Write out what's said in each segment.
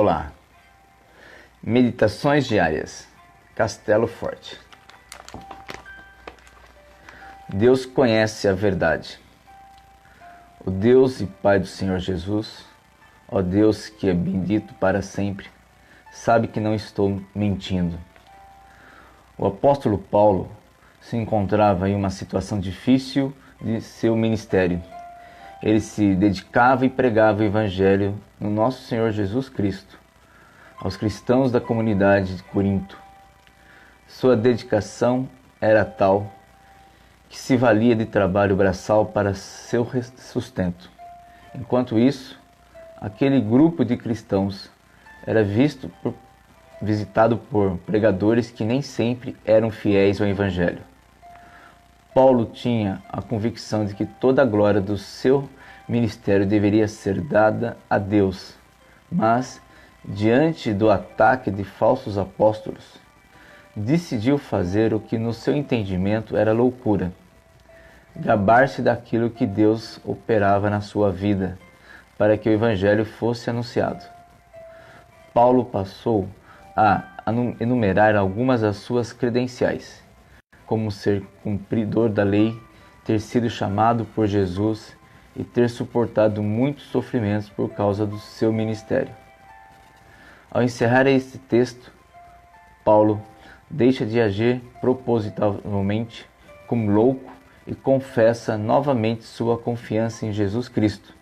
Olá. Meditações diárias. Castelo Forte. Deus conhece a verdade. O Deus e Pai do Senhor Jesus, ó Deus que é bendito para sempre, sabe que não estou mentindo. O apóstolo Paulo se encontrava em uma situação difícil de seu ministério ele se dedicava e pregava o Evangelho no nosso Senhor Jesus Cristo aos cristãos da comunidade de Corinto. Sua dedicação era tal que se valia de trabalho braçal para seu sustento. Enquanto isso, aquele grupo de cristãos era visto por, visitado por pregadores que nem sempre eram fiéis ao Evangelho. Paulo tinha a convicção de que toda a glória do seu ministério deveria ser dada a Deus, mas, diante do ataque de falsos apóstolos, decidiu fazer o que no seu entendimento era loucura: gabar-se daquilo que Deus operava na sua vida, para que o Evangelho fosse anunciado. Paulo passou a enumerar algumas das suas credenciais como ser cumpridor da lei, ter sido chamado por Jesus e ter suportado muitos sofrimentos por causa do seu ministério. Ao encerrar este texto, Paulo deixa de agir propositalmente como louco e confessa novamente sua confiança em Jesus Cristo,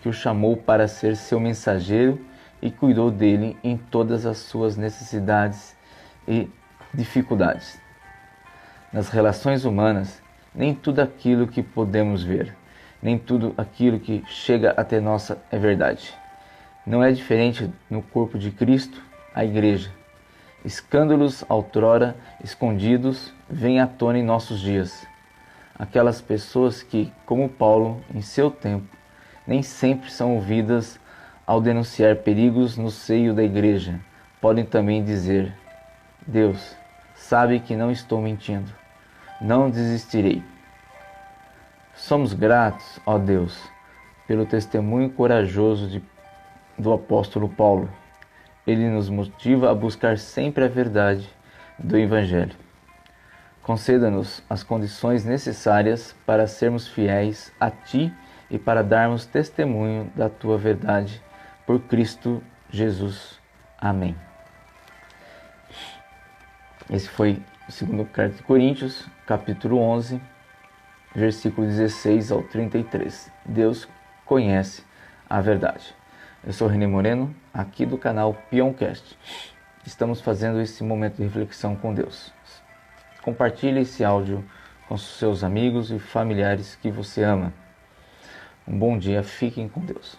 que o chamou para ser seu mensageiro e cuidou dele em todas as suas necessidades e dificuldades nas relações humanas, nem tudo aquilo que podemos ver, nem tudo aquilo que chega até nós é verdade. Não é diferente no corpo de Cristo, a Igreja. Escândalos outrora escondidos vêm à tona em nossos dias. Aquelas pessoas que, como Paulo, em seu tempo, nem sempre são ouvidas ao denunciar perigos no seio da igreja, podem também dizer: Deus sabe que não estou mentindo não desistirei. Somos gratos, ó Deus, pelo testemunho corajoso de, do apóstolo Paulo. Ele nos motiva a buscar sempre a verdade do Evangelho. Conceda-nos as condições necessárias para sermos fiéis a Ti e para darmos testemunho da Tua verdade por Cristo Jesus. Amém. Esse foi segundo carta de Coríntios, capítulo 11, versículo 16 ao 33. Deus conhece a verdade. Eu sou René Moreno, aqui do canal Pioncast. Estamos fazendo esse momento de reflexão com Deus. Compartilhe esse áudio com seus amigos e familiares que você ama. Um bom dia, fiquem com Deus.